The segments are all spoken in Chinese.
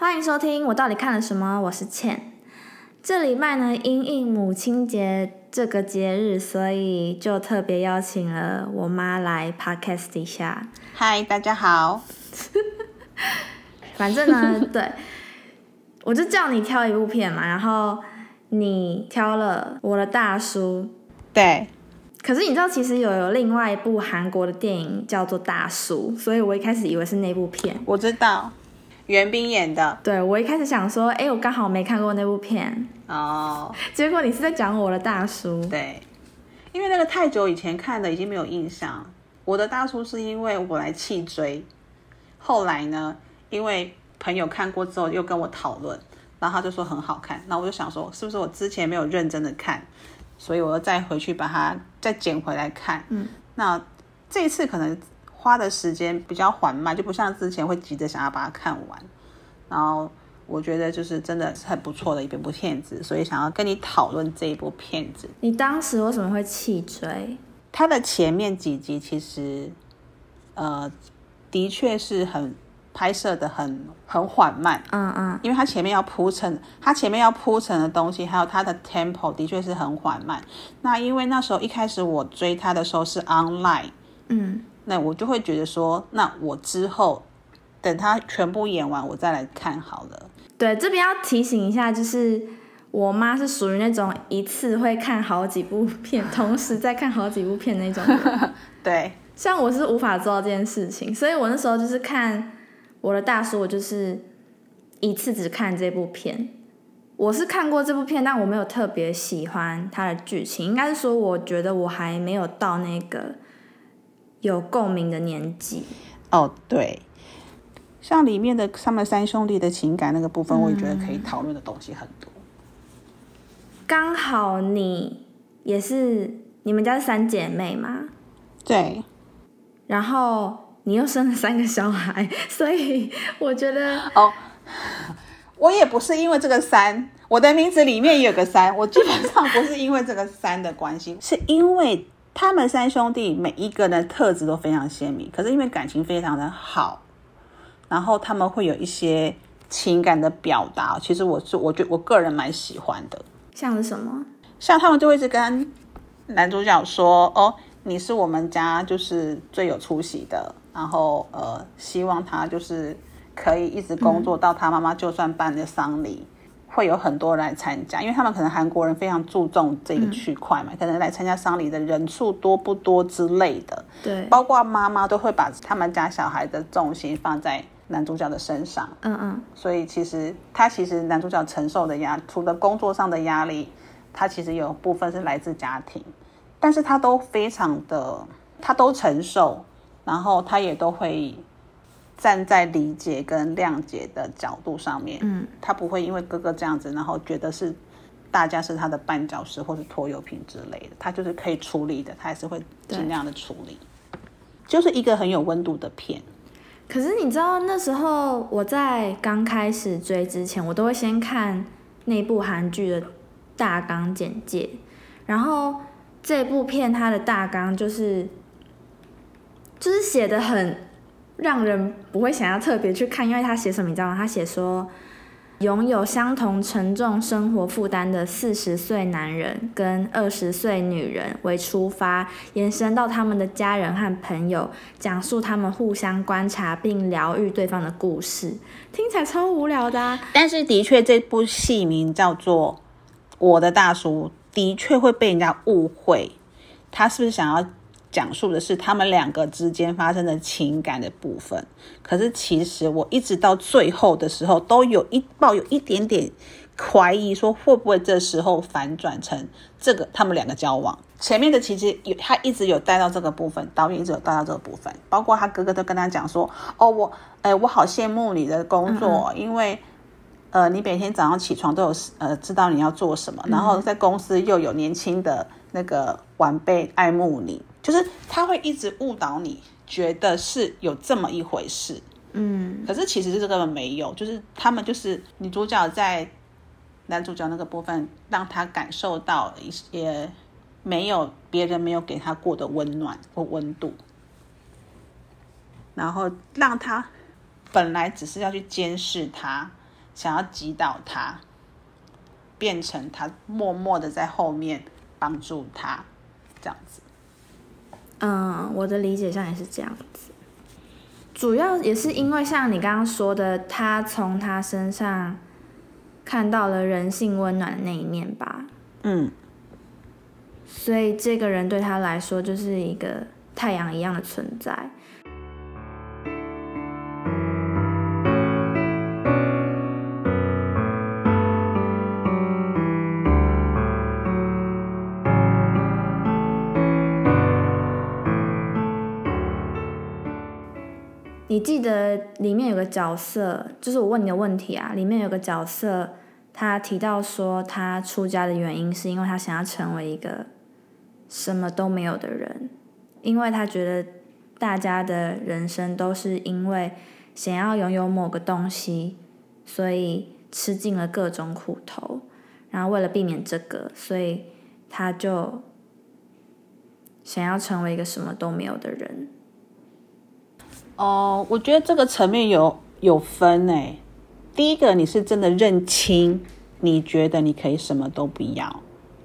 欢迎收听，我到底看了什么？我是倩。这礼拜呢，因应母亲节这个节日，所以就特别邀请了我妈来 podcast 底下。嗨，大家好。反正呢，对，我就叫你挑一部片嘛，然后你挑了《我的大叔》。对。可是你知道，其实有有另外一部韩国的电影叫做《大叔》，所以我一开始以为是那部片。我知道，袁冰演的。对，我一开始想说，哎，我刚好没看过那部片。哦。结果你是在讲《我的大叔》。对。因为那个太久以前看的，已经没有印象。我的大叔是因为我来弃追，后来呢，因为朋友看过之后又跟我讨论，然后他就说很好看，那我就想说，是不是我之前没有认真的看？所以我要再回去把它再捡回来看。嗯，那这一次可能花的时间比较缓慢，就不像之前会急着想要把它看完。然后我觉得就是真的是很不错的一部片子，所以想要跟你讨论这一部片子。你当时为什么会弃追？它的前面几集其实，呃，的确是很。拍摄的很很缓慢，嗯嗯，因为它前面要铺陈，它前面要铺陈的东西，还有它的 tempo 的确是很缓慢。那因为那时候一开始我追它的时候是 online，嗯，那我就会觉得说，那我之后等他全部演完，我再来看好了。对，这边要提醒一下，就是我妈是属于那种一次会看好几部片，同时在看好几部片那种。对，像我是无法做到这件事情，所以我那时候就是看。我的大叔，我就是一次只看这部片。我是看过这部片，但我没有特别喜欢它的剧情。应该是说，我觉得我还没有到那个有共鸣的年纪。哦，对，像里面的他们三兄弟的情感那个部分，我也觉得可以讨论的东西很多。刚好你也是，你们家是三姐妹吗？对，然后。你又生了三个小孩，所以我觉得哦，我也不是因为这个三，我的名字里面有个三，我基本上不是因为这个三的关系，是因为他们三兄弟每一个的特质都非常鲜明，可是因为感情非常的好，然后他们会有一些情感的表达，其实我是我觉我个人蛮喜欢的，像是什么？像他们就会一直跟男主角说：“哦，你是我们家就是最有出息的。”然后呃，希望他就是可以一直工作到他妈妈就算办的丧礼，会有很多人来参加，因为他们可能韩国人非常注重这个区块嘛，可能来参加丧礼的人数多不多之类的。对，包括妈妈都会把他们家小孩的重心放在男主角的身上。嗯嗯。所以其实他其实男主角承受的压，除了工作上的压力，他其实有部分是来自家庭，但是他都非常的，他都承受。然后他也都会站在理解跟谅解的角度上面，嗯，他不会因为哥哥这样子，然后觉得是大家是他的绊脚石或者拖油瓶之类的，他就是可以处理的，他还是会尽量的处理，就是一个很有温度的片。可是你知道那时候我在刚开始追之前，我都会先看那部韩剧的大纲简介，然后这部片它的大纲就是。就是写的很让人不会想要特别去看，因为他写什么你知道吗？他写说，拥有相同沉重生活负担的四十岁男人跟二十岁女人为出发，延伸到他们的家人和朋友，讲述他们互相观察并疗愈对方的故事，听起来超无聊的。但是的确，这部戏名叫做《我的大叔》，的确会被人家误会，他是不是想要？讲述的是他们两个之间发生的情感的部分，可是其实我一直到最后的时候，都有一抱有一点点怀疑，说会不会这时候反转成这个他们两个交往。前面的其实有他一直有带到这个部分，导演一直有带到这个部分，包括他哥哥都跟他讲说：“哦，我哎，我好羡慕你的工作，因为呃，你每天早上起床都有呃知道你要做什么，然后在公司又有年轻的那个晚辈爱慕你。”就是他会一直误导你，觉得是有这么一回事，嗯，可是其实是根本没有，就是他们就是女主角在男主角那个部分，让他感受到一些没有别人没有给他过的温暖或温度，然后让他本来只是要去监视他，想要击倒他，变成他默默的在后面帮助他，这样子。嗯，我的理解上也是这样子。主要也是因为像你刚刚说的，他从他身上看到了人性温暖的那一面吧。嗯，所以这个人对他来说就是一个太阳一样的存在。记得里面有个角色，就是我问你的问题啊，里面有个角色，他提到说他出家的原因是因为他想要成为一个什么都没有的人，因为他觉得大家的人生都是因为想要拥有某个东西，所以吃尽了各种苦头，然后为了避免这个，所以他就想要成为一个什么都没有的人。哦，我觉得这个层面有有分诶。第一个，你是真的认清，你觉得你可以什么都不要，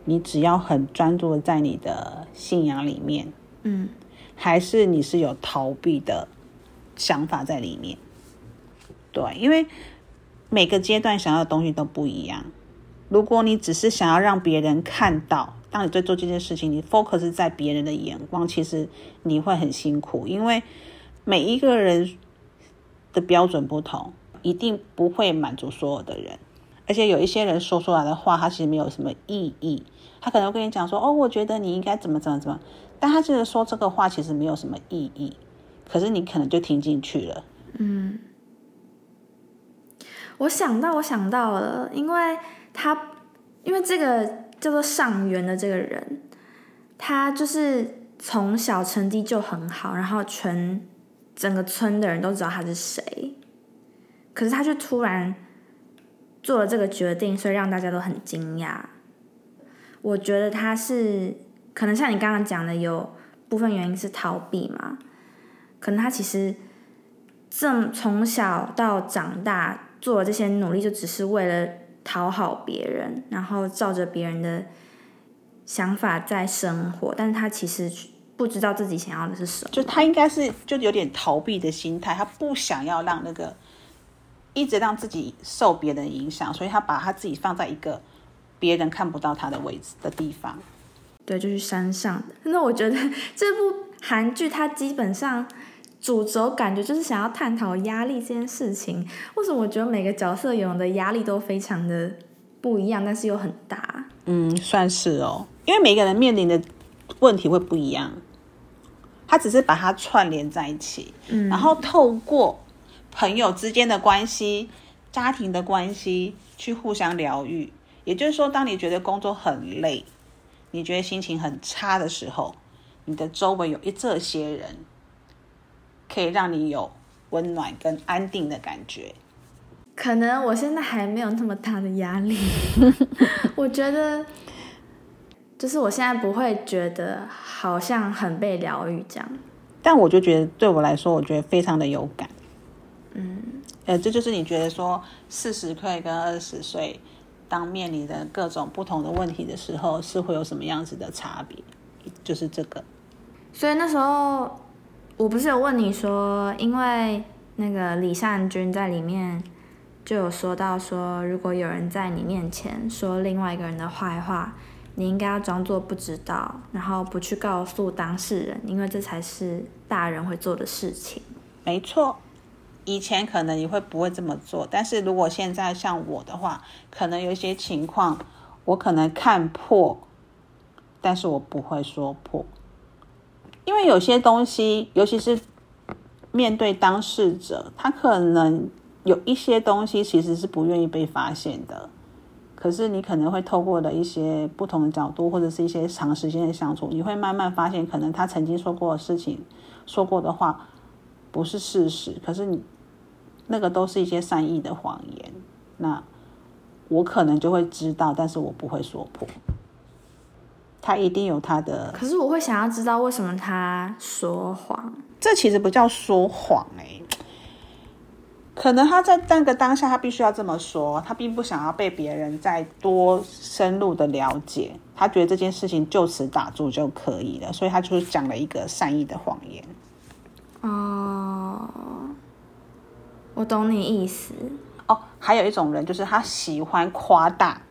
你只要很专注的在你的信仰里面，嗯，还是你是有逃避的想法在里面？对，因为每个阶段想要的东西都不一样。如果你只是想要让别人看到，当你在做这件事情，你 focus 在别人的眼光，其实你会很辛苦，因为。每一个人的标准不同，一定不会满足所有的人。而且有一些人说出来的话，他其实没有什么意义。他可能会跟你讲说：“哦，我觉得你应该怎么怎么怎么。”但他其实说这个话其实没有什么意义。可是你可能就听进去了。嗯，我想到，我想到了，因为他，因为这个叫做上元的这个人，他就是从小成绩就很好，然后全。整个村的人都知道他是谁，可是他却突然做了这个决定，所以让大家都很惊讶。我觉得他是可能像你刚刚讲的，有部分原因是逃避嘛。可能他其实这么从小到长大做了这些努力，就只是为了讨好别人，然后照着别人的想法在生活，但是他其实。不知道自己想要的是什么，就他应该是就有点逃避的心态，他不想要让那个一直让自己受别人影响，所以他把他自己放在一个别人看不到他的位置的地方。对，就是山上的。那我觉得这部韩剧它基本上主轴感觉就是想要探讨压力这件事情。为什么我觉得每个角色有的压力都非常的不一样，但是又很大？嗯，算是哦，因为每个人面临的问题会不一样。他只是把它串联在一起，嗯，然后透过朋友之间的关系、家庭的关系去互相疗愈。也就是说，当你觉得工作很累，你觉得心情很差的时候，你的周围有一这些人，可以让你有温暖跟安定的感觉。可能我现在还没有那么大的压力，我觉得。就是我现在不会觉得好像很被疗愈这样，但我就觉得对我来说，我觉得非常的有感。嗯，呃，这就是你觉得说四十岁跟二十岁，当面临的各种不同的问题的时候，是会有什么样子的差别？就是这个。所以那时候我不是有问你说，因为那个李善君在里面就有说到说，如果有人在你面前说另外一个人的坏话。你应该要装作不知道，然后不去告诉当事人，因为这才是大人会做的事情。没错，以前可能你会不会这么做，但是如果现在像我的话，可能有一些情况我可能看破，但是我不会说破，因为有些东西，尤其是面对当事者，他可能有一些东西其实是不愿意被发现的。可是你可能会透过的一些不同的角度，或者是一些长时间的相处，你会慢慢发现，可能他曾经说过的事情、说过的话不是事实。可是你那个都是一些善意的谎言，那我可能就会知道，但是我不会说破。他一定有他的。可是我会想要知道为什么他说谎。这其实不叫说谎哎，可能他在那个当下，他必须要这么说，他并不想要被别人再多深入的了解，他觉得这件事情就此打住就可以了，所以他就是讲了一个善意的谎言。哦，我懂你意思。哦，还有一种人就是他喜欢夸大，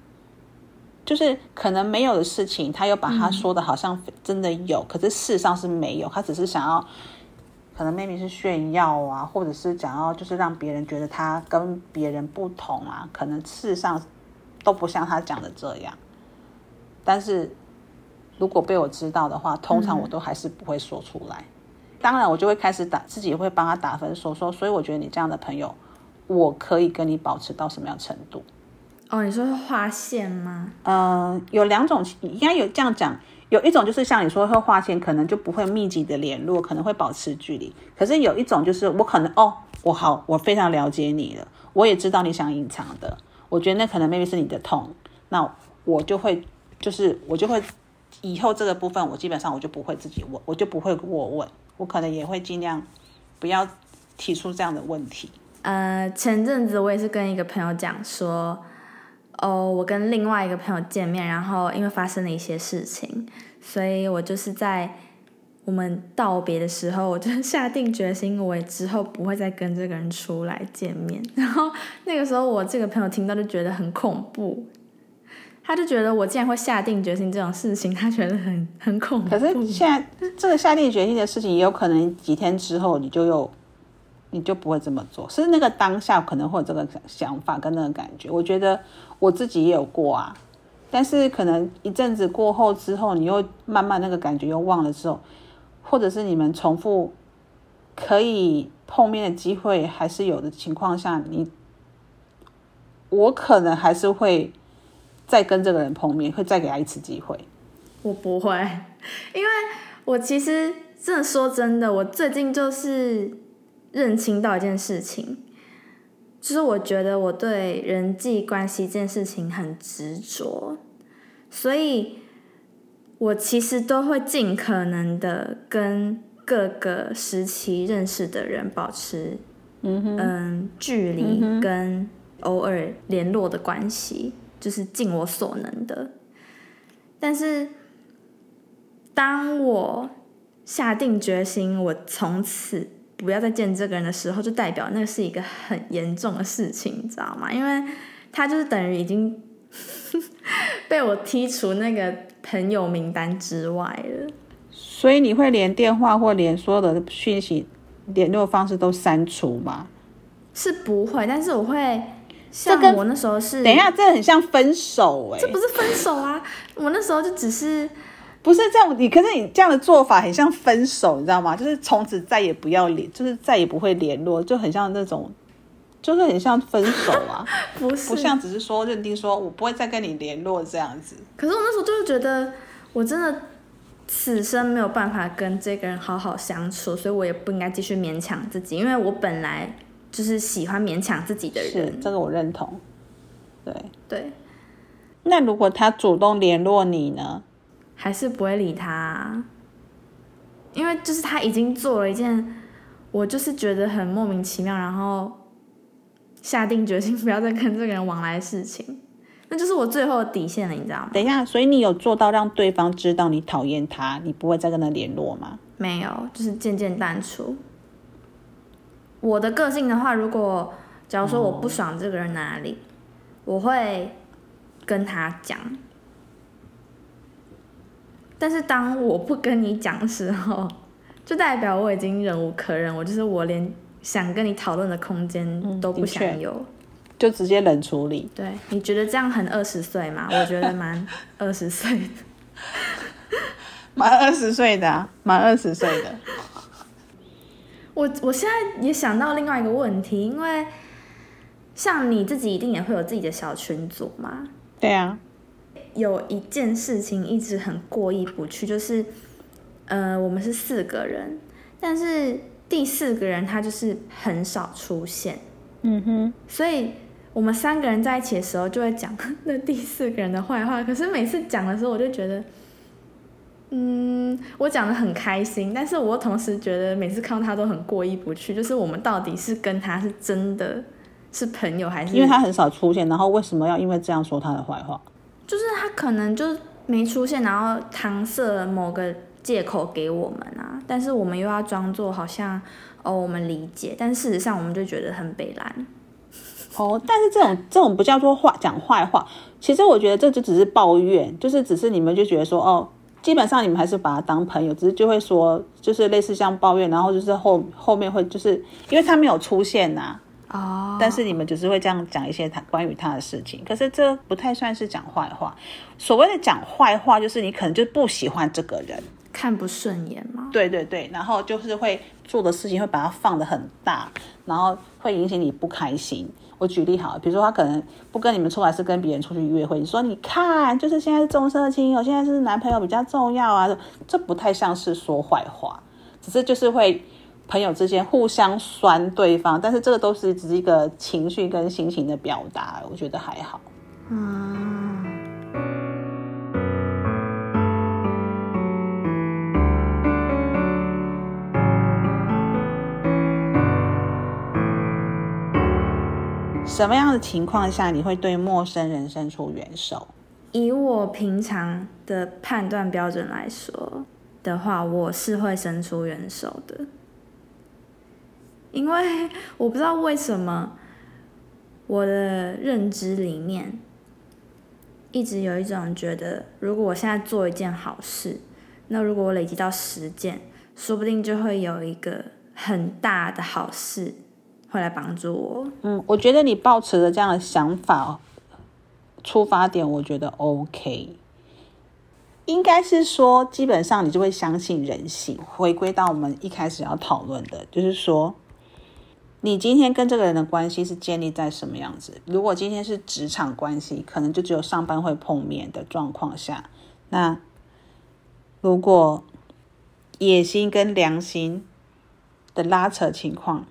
就是可能没有的事情，他又把他说的好像真的有，可是事实上是没有，他只是想要，可能 maybe 是炫耀啊，或者是想要就是让别人觉得他跟别人不同啊，可能事实上都不像他讲的这样。但是如果被我知道的话，通常我都还是不会说出来。当然，我就会开始打自己会帮他打分，说说，所以我觉得你这样的朋友。我可以跟你保持到什么样程度？哦，你说是划线吗？嗯，有两种，应该有这样讲。有一种就是像你说会划线，可能就不会密集的联络，可能会保持距离。可是有一种就是我可能哦，我好，我非常了解你了，我也知道你想隐藏的。我觉得那可能 maybe 是你的痛，那我就会就是我就会以后这个部分，我基本上我就不会自己问，我就不会过问，我可能也会尽量不要提出这样的问题。呃，前阵子我也是跟一个朋友讲说，哦，我跟另外一个朋友见面，然后因为发生了一些事情，所以我就是在我们道别的时候，我就 下定决心，我之后不会再跟这个人出来见面。然后那个时候，我这个朋友听到就觉得很恐怖，他就觉得我竟然会下定决心这种事情，他觉得很很恐怖。可是现在这个下定决心的事情，也有可能几天之后你就又。你就不会这么做，是那个当下可能会有这个想法跟那个感觉。我觉得我自己也有过啊，但是可能一阵子过后之后，你又慢慢那个感觉又忘了之后，或者是你们重复可以碰面的机会还是有的情况下，你我可能还是会再跟这个人碰面，会再给他一次机会。我不会，因为我其实真的说真的，我最近就是。认清到一件事情，就是我觉得我对人际关系这件事情很执着，所以我其实都会尽可能的跟各个时期认识的人保持嗯距离跟偶尔联络的关系，就是尽我所能的。但是当我下定决心，我从此。不要再见这个人的时候，就代表那是一个很严重的事情，你知道吗？因为他就是等于已经 被我剔除那个朋友名单之外了。所以你会连电话或连所有的讯息联络方式都删除吗？是不会，但是我会像我那时候是，等一下，这很像分手哎，这不是分手啊！我那时候就只是。不是这样，你可是你这样的做法很像分手，你知道吗？就是从此再也不要联，就是再也不会联络，就很像那种，就是很像分手啊，不是不像只是说认定说我不会再跟你联络这样子。可是我那时候就是觉得，我真的此生没有办法跟这个人好好相处，所以我也不应该继续勉强自己，因为我本来就是喜欢勉强自己的人，这个我认同。对对，那如果他主动联络你呢？还是不会理他，因为就是他已经做了一件我就是觉得很莫名其妙，然后下定决心不要再跟这个人往来的事情，那就是我最后的底线了，你知道吗？等一下，所以你有做到让对方知道你讨厌他，你不会再跟他联络吗？没有，就是渐渐淡出。我的个性的话，如果假如说我不爽这个人哪里，我会跟他讲。但是当我不跟你讲的时候，就代表我已经忍无可忍，我就是我连想跟你讨论的空间都不想有，就直接冷处理。对，你觉得这样很二十岁吗？我觉得蛮 二十岁的，蛮二十岁的，蛮二十岁的。我我现在也想到另外一个问题，因为像你自己一定也会有自己的小群组嘛？对啊。有一件事情一直很过意不去，就是，呃，我们是四个人，但是第四个人他就是很少出现，嗯哼，所以我们三个人在一起的时候就会讲 那第四个人的坏话，可是每次讲的时候我就觉得，嗯，我讲的很开心，但是我同时觉得每次看到他都很过意不去，就是我们到底是跟他是真的是朋友还是？因为他很少出现，然后为什么要因为这样说他的坏话？就是他可能就是没出现，然后搪塞了某个借口给我们啊，但是我们又要装作好像哦我们理解，但事实上我们就觉得很北蓝。哦，但是这种这种不叫做话讲坏话，其实我觉得这就只是抱怨，就是只是你们就觉得说哦，基本上你们还是把他当朋友，只是就会说就是类似像抱怨，然后就是后后面会就是因为他没有出现呐、哦，但是你们只是会这样讲一些他关于他的事情，可是这不太算是讲坏话。所谓的讲坏话，就是你可能就不喜欢这个人，看不顺眼嘛。对对对，然后就是会做的事情会把它放得很大，然后会引起你不开心。我举例好了，比如说他可能不跟你们出来，是跟别人出去约会，你说你看，就是现在是重色轻友，现在是男朋友比较重要啊，这不太像是说坏话，只是就是会朋友之间互相酸对方，但是这个都是只是一个情绪跟心情的表达，我觉得还好。嗯，什么样的情况下你会对陌生人伸出援手？以我平常的判断标准来说的话，我是会伸出援手的，因为我不知道为什么我的认知里面一直有一种觉得，如果我现在做一件好事，那如果我累积到十件，说不定就会有一个很大的好事会来帮助我。嗯，我觉得你抱持的这样的想法出发点，我觉得 OK。应该是说，基本上你就会相信人性。回归到我们一开始要讨论的，就是说，你今天跟这个人的关系是建立在什么样子？如果今天是职场关系，可能就只有上班会碰面的状况下，那如果野心跟良心的拉扯情况，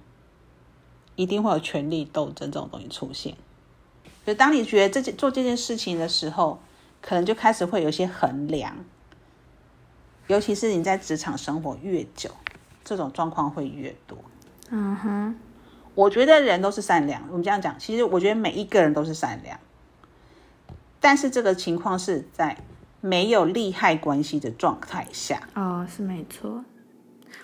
一定会有权力斗争这种东西出现。就当你觉得这件做这件事情的时候，可能就开始会有一些衡量，尤其是你在职场生活越久，这种状况会越多。嗯哼，我觉得人都是善良，我们这样讲，其实我觉得每一个人都是善良，但是这个情况是在没有利害关系的状态下。哦，是没错。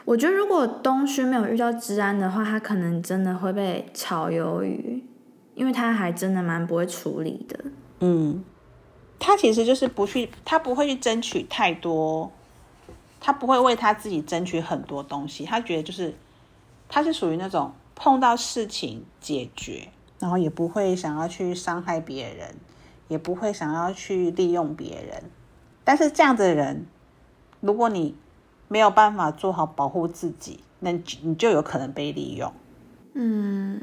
我觉得如果东勋没有遇到治安的话，他可能真的会被炒鱿鱼，因为他还真的蛮不会处理的。嗯，他其实就是不去，他不会去争取太多，他不会为他自己争取很多东西。他觉得就是他是属于那种碰到事情解决，然后也不会想要去伤害别人，也不会想要去利用别人。但是这样的人，如果你没有办法做好保护自己，那你你就有可能被利用。嗯，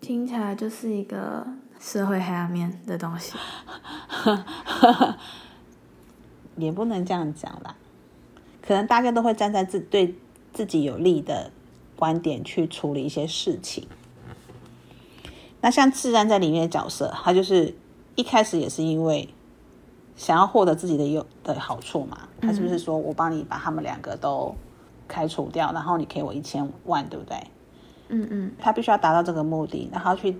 听起来就是一个社会黑暗面的东西。也不能这样讲啦，可能大家都会站在自对自己有利的观点去处理一些事情。那像自然在里面的角色，他就是一开始也是因为想要获得自己的有的好处嘛，他是不是说我帮你把他们两个都开除掉，然后你给我一千万，对不对？嗯嗯，他必须要达到这个目的，然后去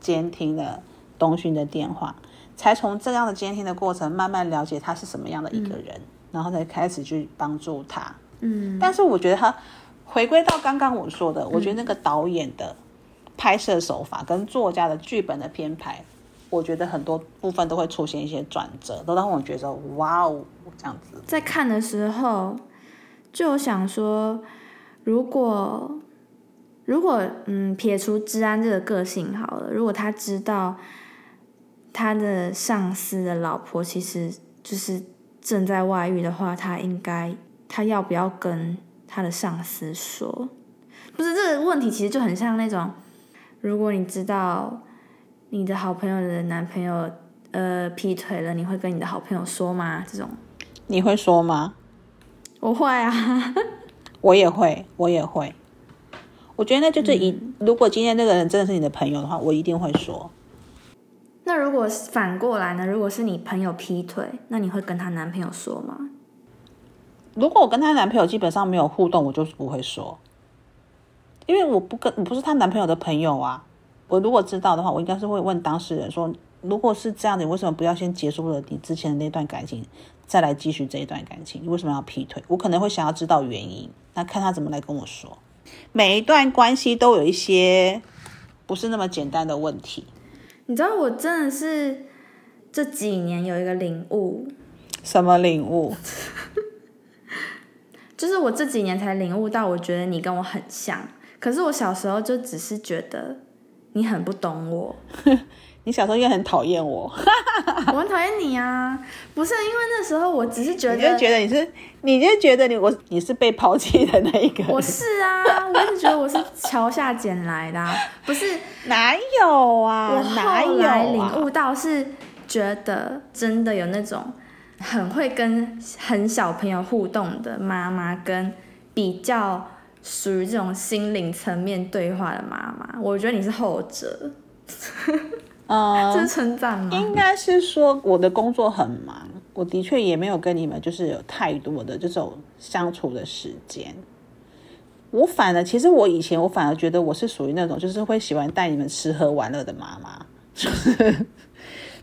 监听了东勋的电话，才从这样的监听的过程慢慢了解他是什么样的一个人，然后才开始去帮助他。嗯，但是我觉得他回归到刚刚我说的，我觉得那个导演的拍摄手法跟作家的剧本的编排，我觉得很多部分都会出现一些转折，都让我觉得哇哦这样子。在看的时候就想说，如果如果嗯撇除治安这个个性好了，如果他知道他的上司的老婆其实就是正在外遇的话，他应该他要不要跟他的上司说？不是这个问题，其实就很像那种，如果你知道你的好朋友的男朋友呃劈腿了，你会跟你的好朋友说吗？这种你会说吗？我会啊，我也会，我也会。我觉得那就是一，如果今天那个人真的是你的朋友的话，我一定会说。那如果反过来呢？如果是你朋友劈腿，那你会跟她男朋友说吗？如果我跟她男朋友基本上没有互动，我就是不会说，因为我不跟我不是她男朋友的朋友啊。我如果知道的话，我应该是会问当事人说，如果是这样的，你为什么不要先结束了你之前的那段感情，再来继续这一段感情？你为什么要劈腿？我可能会想要知道原因，那看他怎么来跟我说。每一段关系都有一些不是那么简单的问题。你知道，我真的是这几年有一个领悟，什么领悟？就是我这几年才领悟到，我觉得你跟我很像，可是我小时候就只是觉得你很不懂我。你小时候应该很讨厌我，我很讨厌你啊！不是因为那时候我只是觉得，你就觉得你是，你就觉得你我你是被抛弃的那一个。我是啊，我一直觉得我是桥下捡来的，不是哪有啊？我哪有来领悟到是觉得真的有那种很会跟很小朋友互动的妈妈，跟比较属于这种心灵层面对话的妈妈。我觉得你是后者。呃，这是称赞吗？应该是说我的工作很忙，我的确也没有跟你们就是有太多的这种相处的时间。我反而，其实我以前我反而觉得我是属于那种就是会喜欢带你们吃喝玩乐的妈妈，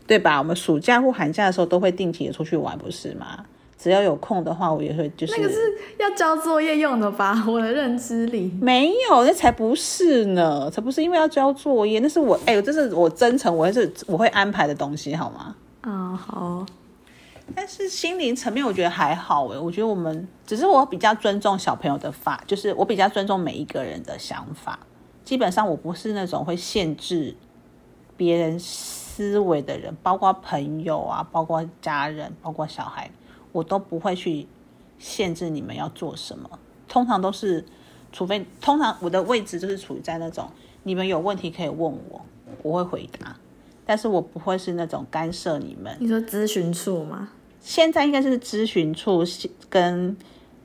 对吧？我们暑假或寒假的时候都会定期的出去玩，不是吗？只要有空的话，我也会就是那个是要交作业用的吧？我的认知里没有，那才不是呢，才不是因为要交作业，那是我哎，这是我真诚，我还是我会安排的东西，好吗？啊，好。但是心灵层面，我觉得还好哎，我觉得我们只是我比较尊重小朋友的法，就是我比较尊重每一个人的想法。基本上我不是那种会限制别人思维的人，包括朋友啊，包括家人，包括小孩。我都不会去限制你们要做什么，通常都是，除非通常我的位置就是处于在那种你们有问题可以问我，我会回答，但是我不会是那种干涉你们。你说咨询处吗？现在应该是咨询处跟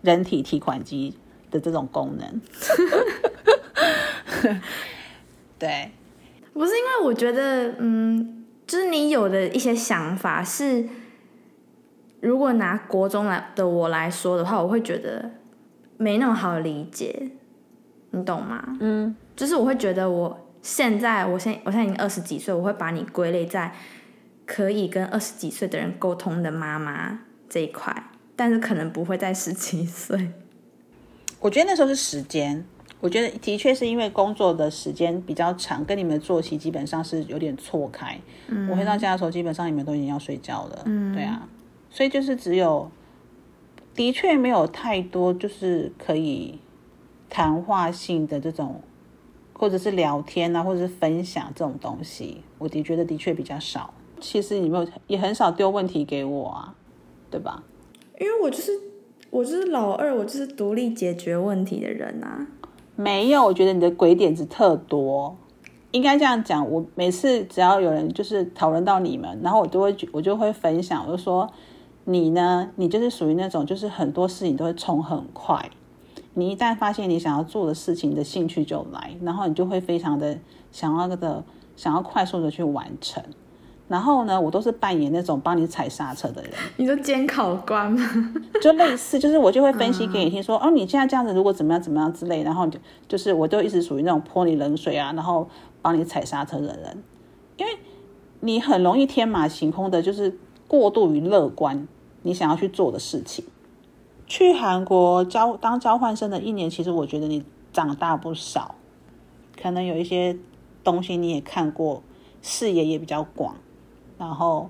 人体提款机的这种功能。对，不是因为我觉得，嗯，就是你有的一些想法是。如果拿国中来的我来说的话，我会觉得没那么好理解，你懂吗？嗯，就是我会觉得我现在，我现我现在已经二十几岁，我会把你归类在可以跟二十几岁的人沟通的妈妈这一块，但是可能不会在十七岁。我觉得那时候是时间，我觉得的确是因为工作的时间比较长，跟你们的作息基本上是有点错开。嗯，我回到家的时候，基本上你们都已经要睡觉了。嗯，对啊。所以就是只有，的确没有太多就是可以谈话性的这种，或者是聊天啊，或者是分享这种东西，我的觉得的确比较少。其实你没有也很少丢问题给我啊，对吧？因为我就是我就是老二，我就是独立解决问题的人啊。没有，我觉得你的鬼点子特多。应该这样讲，我每次只要有人就是讨论到你们，然后我就会我就会分享，我就说。你呢？你就是属于那种，就是很多事情都会冲很快。你一旦发现你想要做的事情的兴趣就来，然后你就会非常的想要的，想要快速的去完成。然后呢，我都是扮演那种帮你踩刹车的人。你说监考官吗？就类似，就是我就会分析给你听，说 哦，你现在这样子，如果怎么样怎么样之类，然后就就是我都一直属于那种泼你冷水啊，然后帮你踩刹车的人，因为你很容易天马行空的，就是过度于乐观。你想要去做的事情，去韩国交当交换生的一年，其实我觉得你长大不少，可能有一些东西你也看过，视野也比较广，然后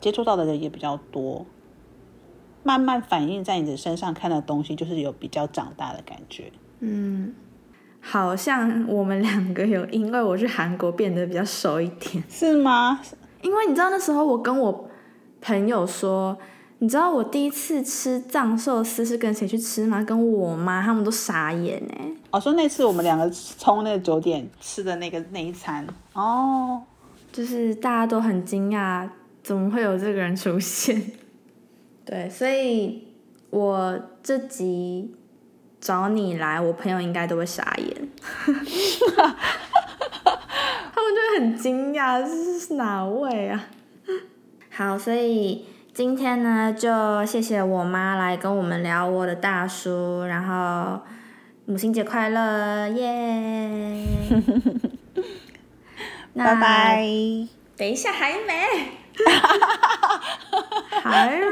接触到的人也比较多，慢慢反映在你的身上看的东西，就是有比较长大的感觉。嗯，好像我们两个有因为我去韩国变得比较熟一点，是吗？因为你知道那时候我跟我朋友说。你知道我第一次吃藏寿司是跟谁去吃吗？跟我妈，他们都傻眼哎。哦，说那次我们两个冲那个酒店吃的那个那一餐哦，就是大家都很惊讶，怎么会有这个人出现？对，所以我这集找你来，我朋友应该都会傻眼，他们就会很惊讶，这是哪位啊？好，所以。今天呢，就谢谢我妈来跟我们聊我的大叔，然后母亲节快乐，耶！拜拜。等一下，还没。还有。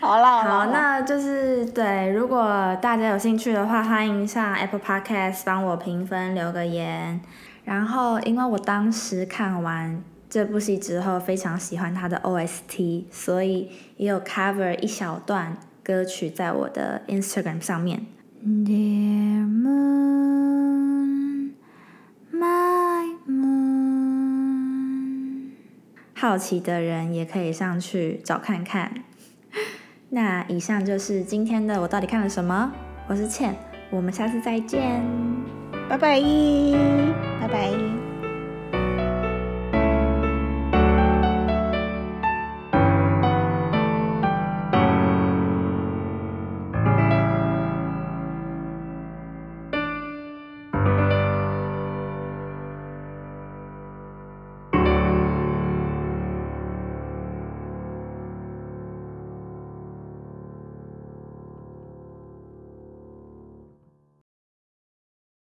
好了，好，那就是对。如果大家有兴趣的话，欢迎上 Apple Podcast 帮我评分留个言。然后，因为我当时看完这部戏之后，非常喜欢它的 OST，所以也有 cover 一小段歌曲在我的 Instagram 上面。Dear 好奇的人也可以上去找看看。那以上就是今天的我到底看了什么？我是倩，我们下次再见，拜拜，拜拜。